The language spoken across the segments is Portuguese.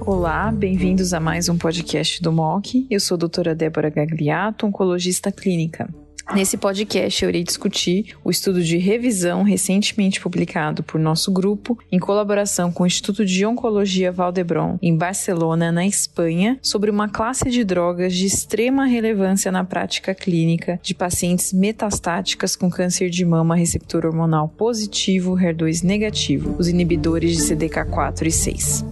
Olá, bem-vindos a mais um podcast do MOC. Eu sou a doutora Débora Gagliato, oncologista clínica. Nesse podcast, eu irei discutir o estudo de revisão recentemente publicado por nosso grupo, em colaboração com o Instituto de Oncologia Valdebron, em Barcelona, na Espanha, sobre uma classe de drogas de extrema relevância na prática clínica de pacientes metastáticas com câncer de mama receptor hormonal positivo, HER2 negativo, os inibidores de CDK4 e 6.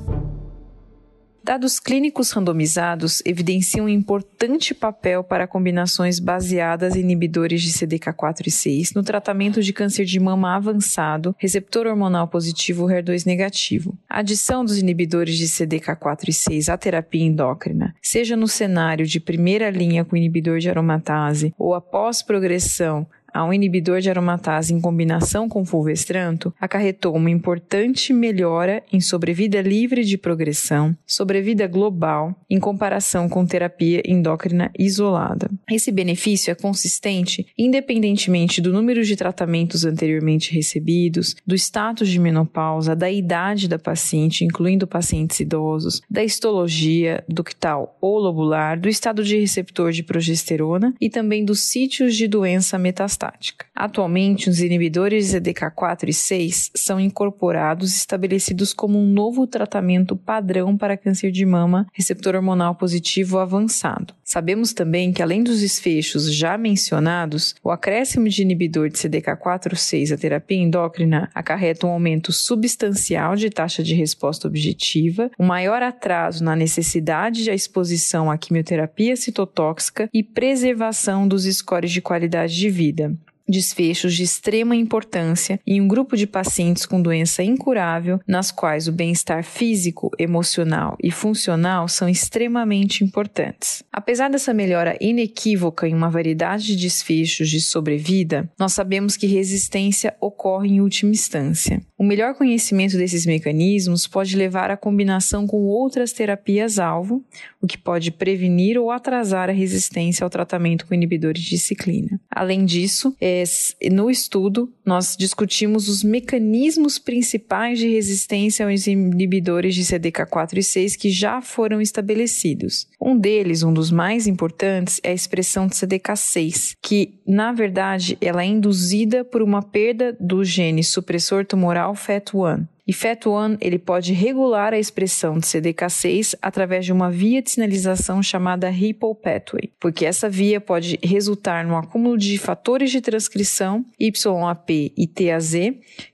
Dados clínicos randomizados evidenciam um importante papel para combinações baseadas em inibidores de CDK4 e 6 no tratamento de câncer de mama avançado, receptor hormonal positivo HER2 negativo. A adição dos inibidores de CDK4 e 6 à terapia endócrina, seja no cenário de primeira linha com inibidor de aromatase ou após progressão a um inibidor de aromatase em combinação com fulvestranto acarretou uma importante melhora em sobrevida livre de progressão, sobrevida global, em comparação com terapia endócrina isolada. Esse benefício é consistente independentemente do número de tratamentos anteriormente recebidos, do status de menopausa, da idade da paciente, incluindo pacientes idosos, da histologia ductal ou lobular, do estado de receptor de progesterona e também dos sítios de doença metastática Atualmente, os inibidores de CDK4 e 6 são incorporados e estabelecidos como um novo tratamento padrão para câncer de mama receptor hormonal positivo avançado. Sabemos também que, além dos desfechos já mencionados, o acréscimo de inibidor de CDK4/6 à terapia endócrina acarreta um aumento substancial de taxa de resposta objetiva, um maior atraso na necessidade de exposição à quimioterapia citotóxica e preservação dos scores de qualidade de vida desfechos de extrema importância em um grupo de pacientes com doença incurável, nas quais o bem-estar físico, emocional e funcional são extremamente importantes. Apesar dessa melhora inequívoca em uma variedade de desfechos de sobrevida, nós sabemos que resistência ocorre em última instância. O melhor conhecimento desses mecanismos pode levar à combinação com outras terapias-alvo, o que pode prevenir ou atrasar a resistência ao tratamento com inibidores de ciclina. Além disso, no estudo, nós discutimos os mecanismos principais de resistência aos inibidores de CDK4 e 6 que já foram estabelecidos. Um deles, um dos mais importantes, é a expressão de CDK6, que, na verdade, ela é induzida por uma perda do gene supressor tumoral FET1. E FET1 ele pode regular a expressão de CDK6 através de uma via de sinalização chamada Ripple Pathway, porque essa via pode resultar no acúmulo de fatores de transcrição YAP e TAZ,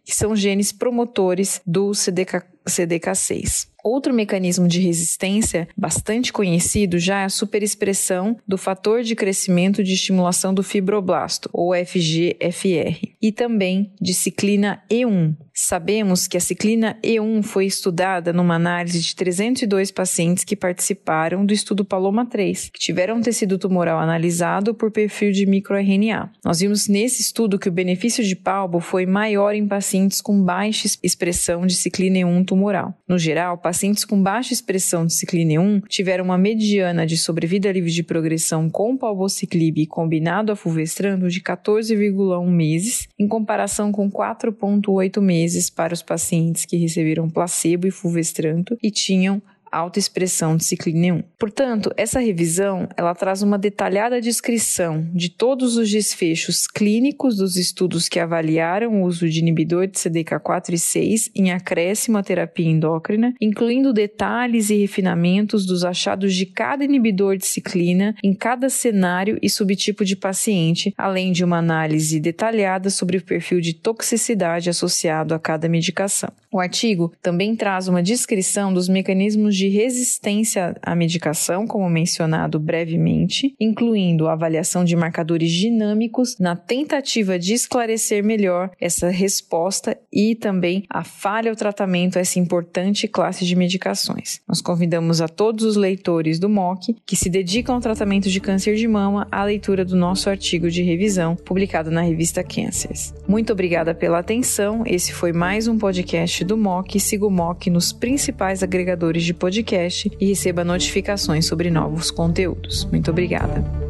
que são genes promotores do CDK, CDK6. Outro mecanismo de resistência bastante conhecido já é a superexpressão do fator de crescimento de estimulação do fibroblasto, ou FGFR, e também de ciclina E1. Sabemos que a ciclina E1 foi estudada numa análise de 302 pacientes que participaram do estudo Paloma 3, que tiveram tecido tumoral analisado por perfil de microRNA. Nós vimos nesse estudo que o benefício de palbo foi maior em pacientes com baixa expressão de ciclina E1 tumoral. No geral, pacientes com baixa expressão de ciclina 1 tiveram uma mediana de sobrevida livre de progressão com palbociclib combinado a fulvestrando de 14,1 meses, em comparação com 4,8 meses para os pacientes que receberam placebo e fulvestranto e tinham alta expressão de ciclina 1. Portanto, essa revisão ela traz uma detalhada descrição de todos os desfechos clínicos dos estudos que avaliaram o uso de inibidor de CDK4 e 6 em acréscimo à terapia endócrina, incluindo detalhes e refinamentos dos achados de cada inibidor de ciclina em cada cenário e subtipo de paciente, além de uma análise detalhada sobre o perfil de toxicidade associado a cada medicação. O artigo também traz uma descrição dos mecanismos de resistência à medicação, como mencionado brevemente, incluindo a avaliação de marcadores dinâmicos na tentativa de esclarecer melhor essa resposta e também a falha ao tratamento essa importante classe de medicações. Nós convidamos a todos os leitores do MOC que se dedicam ao tratamento de câncer de mama à leitura do nosso artigo de revisão publicado na revista Cancers. Muito obrigada pela atenção. Esse foi mais um podcast do MOC, siga o MOC nos principais agregadores de podcast e receba notificações sobre novos conteúdos. Muito obrigada.